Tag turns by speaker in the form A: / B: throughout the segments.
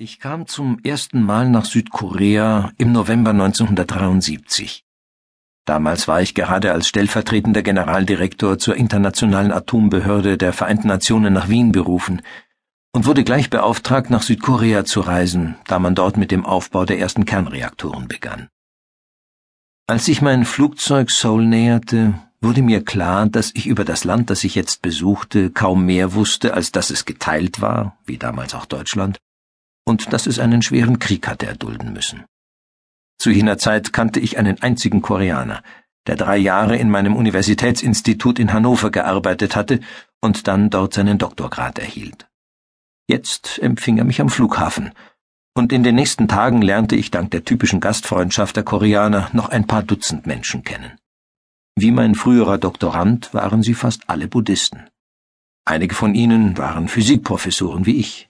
A: Ich kam zum ersten Mal nach Südkorea im November 1973. Damals war ich gerade als stellvertretender Generaldirektor zur Internationalen Atombehörde der Vereinten Nationen nach Wien berufen und wurde gleich beauftragt, nach Südkorea zu reisen, da man dort mit dem Aufbau der ersten Kernreaktoren begann. Als ich mein Flugzeug Seoul näherte, wurde mir klar, dass ich über das Land, das ich jetzt besuchte, kaum mehr wusste, als dass es geteilt war, wie damals auch Deutschland, und dass es einen schweren Krieg hatte erdulden müssen. Zu jener Zeit kannte ich einen einzigen Koreaner, der drei Jahre in meinem Universitätsinstitut in Hannover gearbeitet hatte und dann dort seinen Doktorgrad erhielt. Jetzt empfing er mich am Flughafen, und in den nächsten Tagen lernte ich dank der typischen Gastfreundschaft der Koreaner noch ein paar Dutzend Menschen kennen. Wie mein früherer Doktorand waren sie fast alle Buddhisten. Einige von ihnen waren Physikprofessoren wie ich.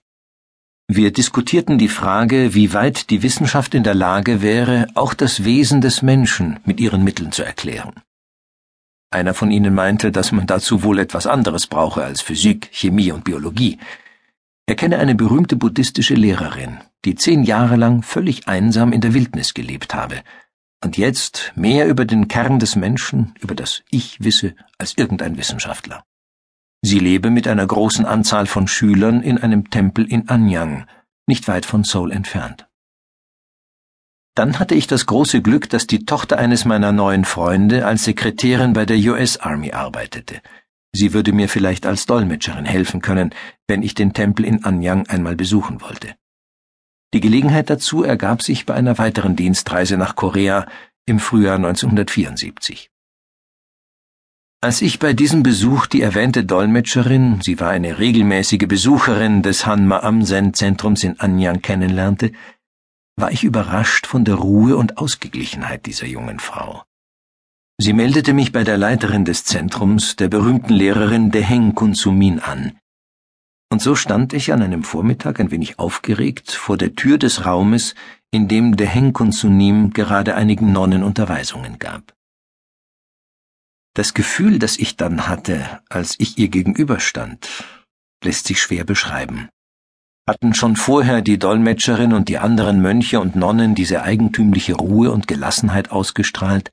A: Wir diskutierten die Frage, wie weit die Wissenschaft in der Lage wäre, auch das Wesen des Menschen mit ihren Mitteln zu erklären. Einer von ihnen meinte, dass man dazu wohl etwas anderes brauche als Physik, Chemie und Biologie. Er kenne eine berühmte buddhistische Lehrerin, die zehn Jahre lang völlig einsam in der Wildnis gelebt habe und jetzt mehr über den Kern des Menschen, über das Ich wisse, als irgendein Wissenschaftler. Sie lebe mit einer großen Anzahl von Schülern in einem Tempel in Anyang, nicht weit von Seoul entfernt. Dann hatte ich das große Glück, dass die Tochter eines meiner neuen Freunde als Sekretärin bei der US Army arbeitete. Sie würde mir vielleicht als Dolmetscherin helfen können, wenn ich den Tempel in Anyang einmal besuchen wollte. Die Gelegenheit dazu ergab sich bei einer weiteren Dienstreise nach Korea im Frühjahr 1974. Als ich bei diesem Besuch die erwähnte Dolmetscherin, sie war eine regelmäßige Besucherin des Hanma Amsen Zentrums in Anyang kennenlernte, war ich überrascht von der Ruhe und Ausgeglichenheit dieser jungen Frau. Sie meldete mich bei der Leiterin des Zentrums, der berühmten Lehrerin Deheng Kunsumin an. Und so stand ich an einem Vormittag ein wenig aufgeregt vor der Tür des Raumes, in dem Deheng Kunsunim gerade einigen Nonnen Unterweisungen gab. Das Gefühl, das ich dann hatte, als ich ihr gegenüberstand, lässt sich schwer beschreiben. Hatten schon vorher die Dolmetscherin und die anderen Mönche und Nonnen diese eigentümliche Ruhe und Gelassenheit ausgestrahlt,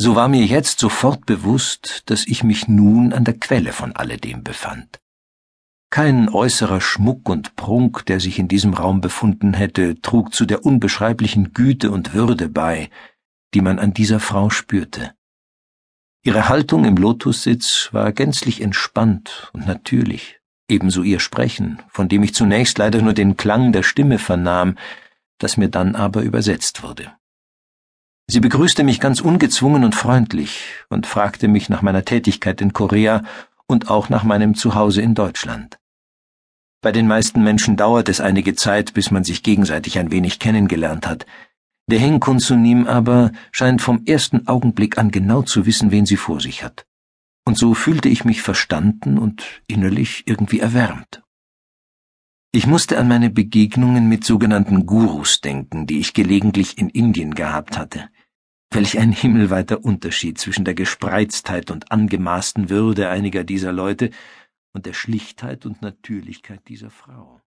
A: so war mir jetzt sofort bewusst, dass ich mich nun an der Quelle von alledem befand. Kein äußerer Schmuck und Prunk, der sich in diesem Raum befunden hätte, trug zu der unbeschreiblichen Güte und Würde bei, die man an dieser Frau spürte. Ihre Haltung im Lotussitz war gänzlich entspannt und natürlich, ebenso ihr Sprechen, von dem ich zunächst leider nur den Klang der Stimme vernahm, das mir dann aber übersetzt wurde. Sie begrüßte mich ganz ungezwungen und freundlich und fragte mich nach meiner Tätigkeit in Korea und auch nach meinem Zuhause in Deutschland. Bei den meisten Menschen dauert es einige Zeit, bis man sich gegenseitig ein wenig kennengelernt hat, der Henkunsunim aber scheint vom ersten Augenblick an genau zu wissen, wen sie vor sich hat. Und so fühlte ich mich verstanden und innerlich irgendwie erwärmt. Ich musste an meine Begegnungen mit sogenannten Gurus denken, die ich gelegentlich in Indien gehabt hatte. Welch ein himmelweiter Unterschied zwischen der Gespreiztheit und angemaßten Würde einiger dieser Leute und der Schlichtheit und Natürlichkeit dieser Frau.